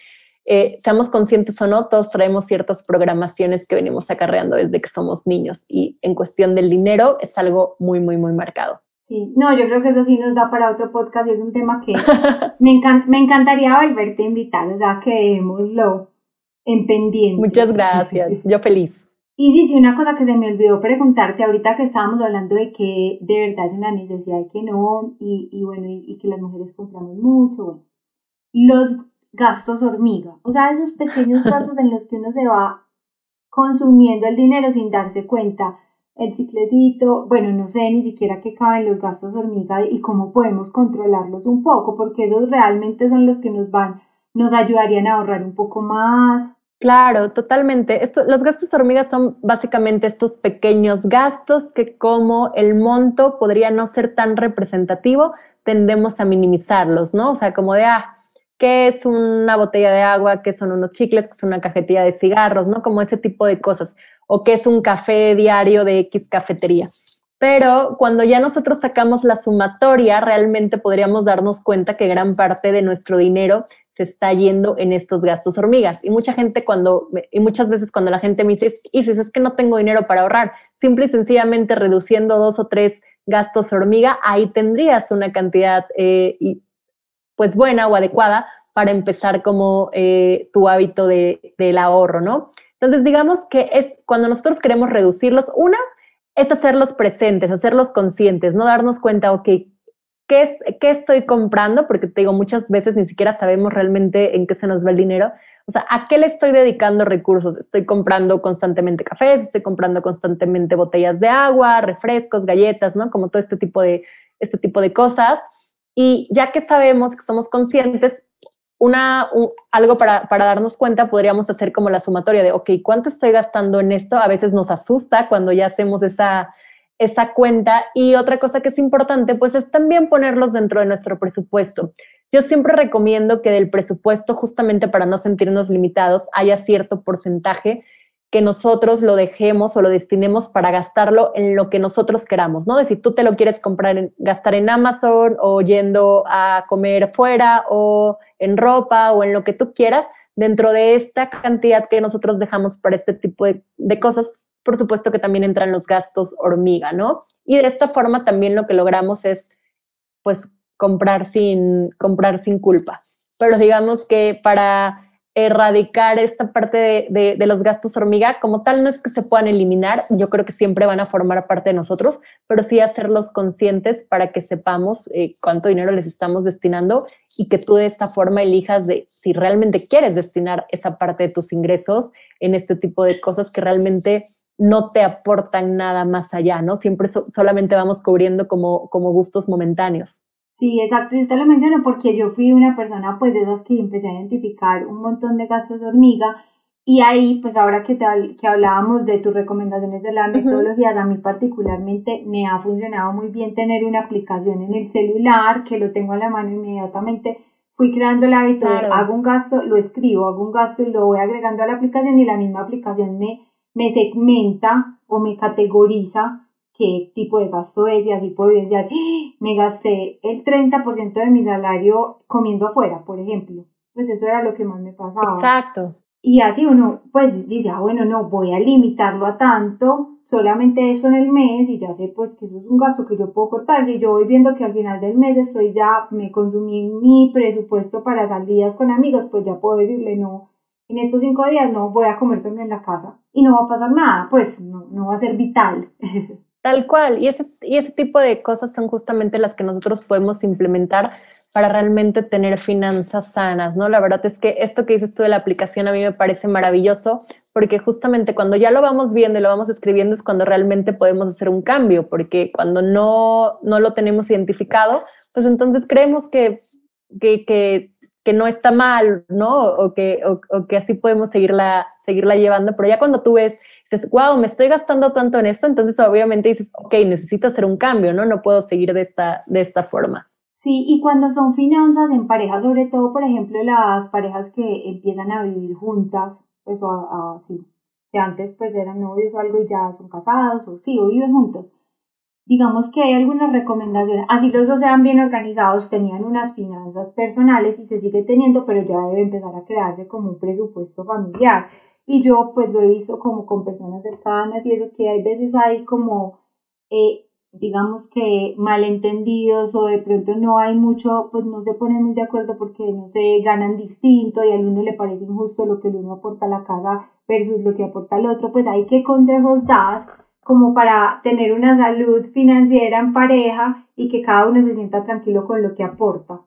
S2: eh, seamos conscientes o no, todos traemos ciertas programaciones que venimos acarreando desde que somos niños y en cuestión del dinero es algo muy, muy, muy marcado.
S1: Sí, no, yo creo que eso sí nos da para otro podcast y es un tema que me, me encantaría volverte a invitar, o sea, que dejémoslo en pendiente.
S2: Muchas gracias, yo feliz.
S1: Y sí, sí, una cosa que se me olvidó preguntarte ahorita que estábamos hablando de que de verdad es una necesidad y que no, y, y bueno, y, y, que las mujeres compramos mucho, bueno. Los gastos hormiga, o sea, esos pequeños gastos en los que uno se va consumiendo el dinero sin darse cuenta, el chiclecito, bueno, no sé ni siquiera qué caben los gastos hormiga y cómo podemos controlarlos un poco, porque esos realmente son los que nos van, nos ayudarían a ahorrar un poco más.
S2: Claro, totalmente. Esto, los gastos hormigas son básicamente estos pequeños gastos que como el monto podría no ser tan representativo, tendemos a minimizarlos, ¿no? O sea, como de, ah, qué es una botella de agua, qué son unos chicles, qué es una cajetilla de cigarros, ¿no? Como ese tipo de cosas. O qué es un café diario de X cafetería. Pero cuando ya nosotros sacamos la sumatoria, realmente podríamos darnos cuenta que gran parte de nuestro dinero se está yendo en estos gastos hormigas. Y mucha gente cuando, y muchas veces cuando la gente me dice, y es que no tengo dinero para ahorrar, simple y sencillamente reduciendo dos o tres gastos hormiga, ahí tendrías una cantidad eh, pues buena o adecuada para empezar como eh, tu hábito de, del ahorro, ¿no? Entonces, digamos que es cuando nosotros queremos reducirlos, una es hacerlos presentes, hacerlos conscientes, no darnos cuenta, ok, ¿qué, es, ¿qué estoy comprando? Porque te digo, muchas veces ni siquiera sabemos realmente en qué se nos va el dinero. O sea, ¿a qué le estoy dedicando recursos? Estoy comprando constantemente cafés, estoy comprando constantemente botellas de agua, refrescos, galletas, ¿no? Como todo este tipo de, este tipo de cosas. Y ya que sabemos que somos conscientes, una, algo para, para, darnos cuenta podríamos hacer como la sumatoria de, ok, ¿cuánto estoy gastando en esto? A veces nos asusta cuando ya hacemos esa, esa cuenta. Y otra cosa que es importante, pues es también ponerlos dentro de nuestro presupuesto. Yo siempre recomiendo que del presupuesto, justamente para no sentirnos limitados, haya cierto porcentaje que nosotros lo dejemos o lo destinemos para gastarlo en lo que nosotros queramos, ¿no? De si tú te lo quieres comprar, gastar en Amazon o yendo a comer fuera o en ropa o en lo que tú quieras, dentro de esta cantidad que nosotros dejamos para este tipo de cosas, por supuesto que también entran los gastos hormiga, ¿no? Y de esta forma también lo que logramos es, pues, comprar sin, comprar sin culpa. Pero digamos que para erradicar esta parte de, los gastos hormiga, como tal no es que se puedan eliminar, yo creo que siempre van a formar parte de nosotros, pero sí hacerlos conscientes para que sepamos eh, cuánto dinero les estamos destinando y que tú de esta forma elijas de si realmente quieres destinar esa parte de tus ingresos en este tipo de cosas que realmente no te aportan nada más allá, ¿no? Siempre solamente vamos cubriendo como, como gustos momentáneos.
S1: Sí, exacto, yo te lo menciono porque yo fui una persona pues de esas que empecé a identificar un montón de gastos de hormiga y ahí pues ahora que, te, que hablábamos de tus recomendaciones de la metodología, a mí particularmente me ha funcionado muy bien tener una aplicación en el celular que lo tengo a la mano inmediatamente. Fui creando el hábito de hago un gasto, lo escribo, hago un gasto y lo voy agregando a la aplicación y la misma aplicación me, me segmenta o me categoriza qué tipo de gasto es y así puedo evidenciar, ¡Ah! me gasté el 30% de mi salario comiendo afuera, por ejemplo. Pues eso era lo que más me pasaba.
S2: Exacto.
S1: Y así uno pues dice, ah, bueno, no, voy a limitarlo a tanto, solamente eso en el mes y ya sé pues que eso es un gasto que yo puedo cortar. Si yo voy viendo que al final del mes estoy ya, me consumí mi presupuesto para salidas con amigos, pues ya puedo decirle, no, en estos cinco días no voy a comer en la casa y no va a pasar nada, pues no, no va a ser vital.
S2: Tal cual, y ese, y ese tipo de cosas son justamente las que nosotros podemos implementar para realmente tener finanzas sanas, ¿no? La verdad es que esto que dices tú de la aplicación a mí me parece maravilloso porque justamente cuando ya lo vamos viendo y lo vamos escribiendo es cuando realmente podemos hacer un cambio, porque cuando no, no lo tenemos identificado, pues entonces creemos que, que, que no está mal, ¿no? O que, o, que así podemos seguirla, seguirla llevando, pero ya cuando tú ves dices, wow, me estoy gastando tanto en esto, entonces obviamente dices, ok, necesito hacer un cambio, ¿no? No puedo seguir de esta, de esta forma.
S1: Sí, y cuando son finanzas en pareja, sobre todo, por ejemplo, las parejas que empiezan a vivir juntas, pues o así, que antes pues eran novios o algo y ya son casados o sí, o viven juntos. Digamos que hay algunas recomendaciones, así los dos sean bien organizados, tenían unas finanzas personales y se sigue teniendo, pero ya debe empezar a crearse como un presupuesto familiar. Y yo pues lo he visto como con personas cercanas y eso que hay veces hay como, eh, digamos que malentendidos o de pronto no hay mucho, pues no se ponen muy de acuerdo porque no se ganan distinto y al uno le parece injusto lo que el uno aporta a la casa versus lo que aporta el otro, pues hay qué consejos das como para tener una salud financiera en pareja y que cada uno se sienta tranquilo con lo que aporta.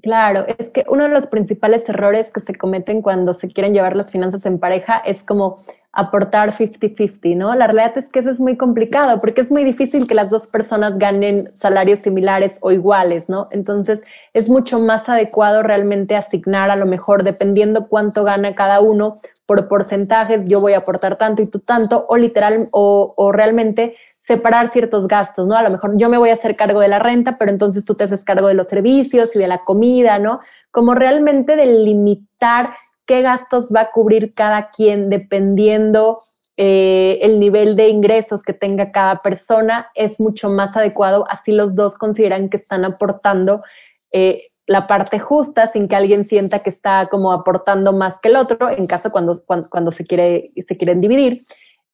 S2: Claro, es que uno de los principales errores que se cometen cuando se quieren llevar las finanzas en pareja es como aportar 50-50, ¿no? La realidad es que eso es muy complicado porque es muy difícil que las dos personas ganen salarios similares o iguales, ¿no? Entonces es mucho más adecuado realmente asignar a lo mejor dependiendo cuánto gana cada uno por porcentajes, yo voy a aportar tanto y tú tanto, o literal, o, o realmente separar ciertos gastos, ¿no? A lo mejor yo me voy a hacer cargo de la renta, pero entonces tú te haces cargo de los servicios y de la comida, ¿no? Como realmente delimitar qué gastos va a cubrir cada quien dependiendo eh, el nivel de ingresos que tenga cada persona, es mucho más adecuado, así los dos consideran que están aportando eh, la parte justa sin que alguien sienta que está como aportando más que el otro, en caso cuando, cuando, se, quiere, se quieren dividir.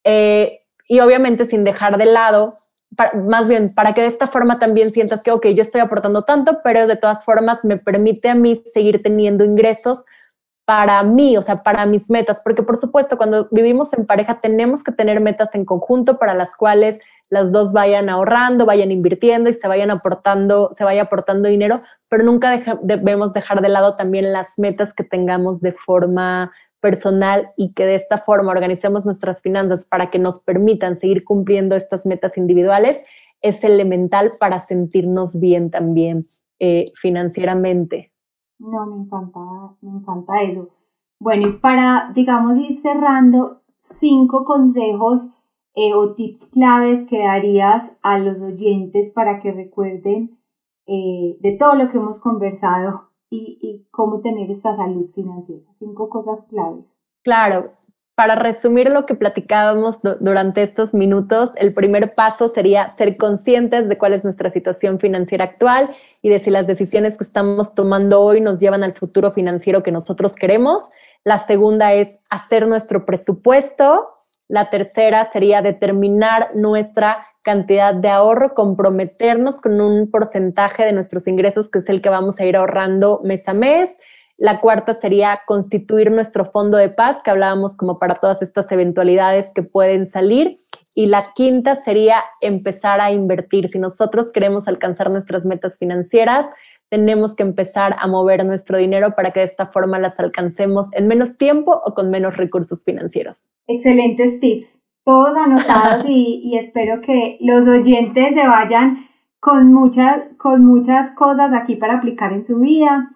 S2: Eh, y obviamente sin dejar de lado, más bien para que de esta forma también sientas que, ok, yo estoy aportando tanto, pero de todas formas me permite a mí seguir teniendo ingresos para mí, o sea, para mis metas, porque por supuesto cuando vivimos en pareja tenemos que tener metas en conjunto para las cuales las dos vayan ahorrando, vayan invirtiendo y se vayan aportando, se vaya aportando dinero, pero nunca debemos dejar de lado también las metas que tengamos de forma personal y que de esta forma organicemos nuestras finanzas para que nos permitan seguir cumpliendo estas metas individuales es elemental para sentirnos bien también eh, financieramente.
S1: No, me encanta, me encanta eso. Bueno, y para, digamos, ir cerrando, cinco consejos eh, o tips claves que darías a los oyentes para que recuerden eh, de todo lo que hemos conversado y, cómo tener esta salud financiera. Cinco cosas claves.
S2: Claro, para resumir lo que platicábamos durante estos minutos, el primer paso sería ser conscientes de cuál es nuestra situación financiera actual y de si las decisiones que estamos tomando hoy nos llevan al futuro financiero que nosotros queremos. La segunda es hacer nuestro presupuesto. La tercera sería determinar nuestra cantidad de ahorro, comprometernos con un porcentaje de nuestros ingresos, que es el que vamos a ir ahorrando mes a mes. La cuarta sería constituir nuestro fondo de paz, que hablábamos como para todas estas eventualidades que pueden salir. Y la quinta sería empezar a invertir. Si nosotros queremos alcanzar nuestras metas financieras, tenemos que empezar a mover nuestro dinero para que de esta forma las alcancemos en menos tiempo o con menos recursos financieros.
S1: Excelentes tips, todos anotados y, espero que los oyentes se vayan con muchas, con muchas cosas aquí para aplicar en su vida.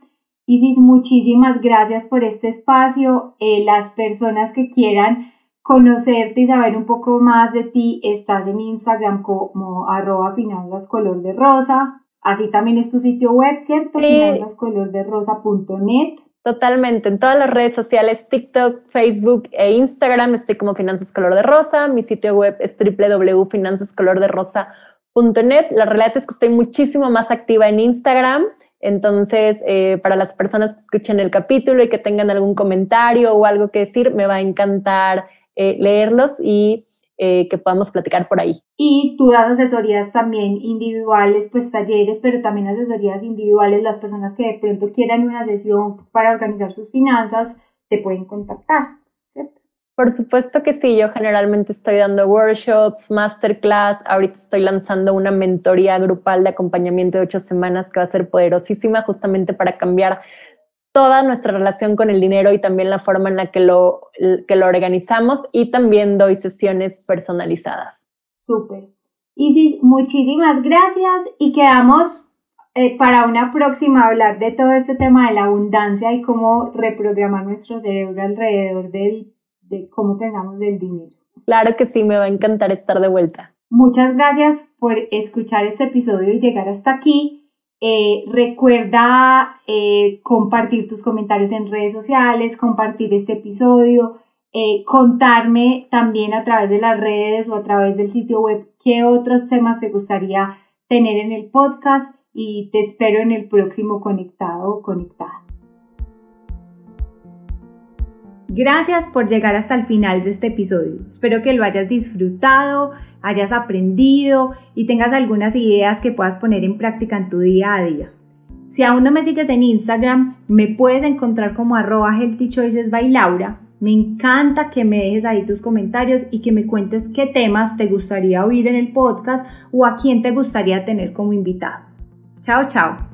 S1: Isis, muchísimas gracias por este espacio. Eh, las personas que quieran conocerte y saber un poco más de ti, estás en Instagram como arroba finanzas color de rosa. Así también es tu sitio web, ¿cierto? Sí. Finanzascolorderosa.net.
S2: Totalmente, en todas las redes sociales, TikTok, Facebook e Instagram estoy como Finanzas Color de Rosa. Mi sitio web es www.finanzascolorderosa.net. La realidad es que estoy muchísimo más activa en Instagram. Entonces, eh, para las personas que escuchen el capítulo y que tengan algún comentario o algo que decir, me va a encantar eh, leerlos y eh, que podamos platicar por ahí.
S1: Y tú das asesorías también individuales, pues talleres, pero también asesorías individuales. Las personas que de pronto quieran una sesión para organizar sus finanzas, te pueden contactar, ¿cierto?
S2: Por supuesto que sí, yo generalmente estoy dando workshops, masterclass, ahorita estoy lanzando una mentoría grupal de acompañamiento de ocho semanas que va a ser poderosísima justamente para cambiar toda nuestra relación con el dinero y también la forma en la que lo, que lo organizamos y también doy sesiones personalizadas.
S1: Súper. Isis, muchísimas gracias y quedamos eh, para una próxima hablar de todo este tema de la abundancia y cómo reprogramar nuestro cerebro alrededor del, de cómo pensamos del dinero.
S2: Claro que sí, me va a encantar estar de vuelta.
S1: Muchas gracias por escuchar este episodio y llegar hasta aquí. Eh, recuerda eh, compartir tus comentarios en redes sociales, compartir este episodio, eh, contarme también a través de las redes o a través del sitio web qué otros temas te gustaría tener en el podcast y te espero en el próximo conectado o conectada. Gracias por llegar hasta el final de este episodio. Espero que lo hayas disfrutado, hayas aprendido y tengas algunas ideas que puedas poner en práctica en tu día a día. Si aún no me sigues en Instagram, me puedes encontrar como arroba healthy choices by Laura. Me encanta que me dejes ahí tus comentarios y que me cuentes qué temas te gustaría oír en el podcast o a quién te gustaría tener como invitado. Chao, chao.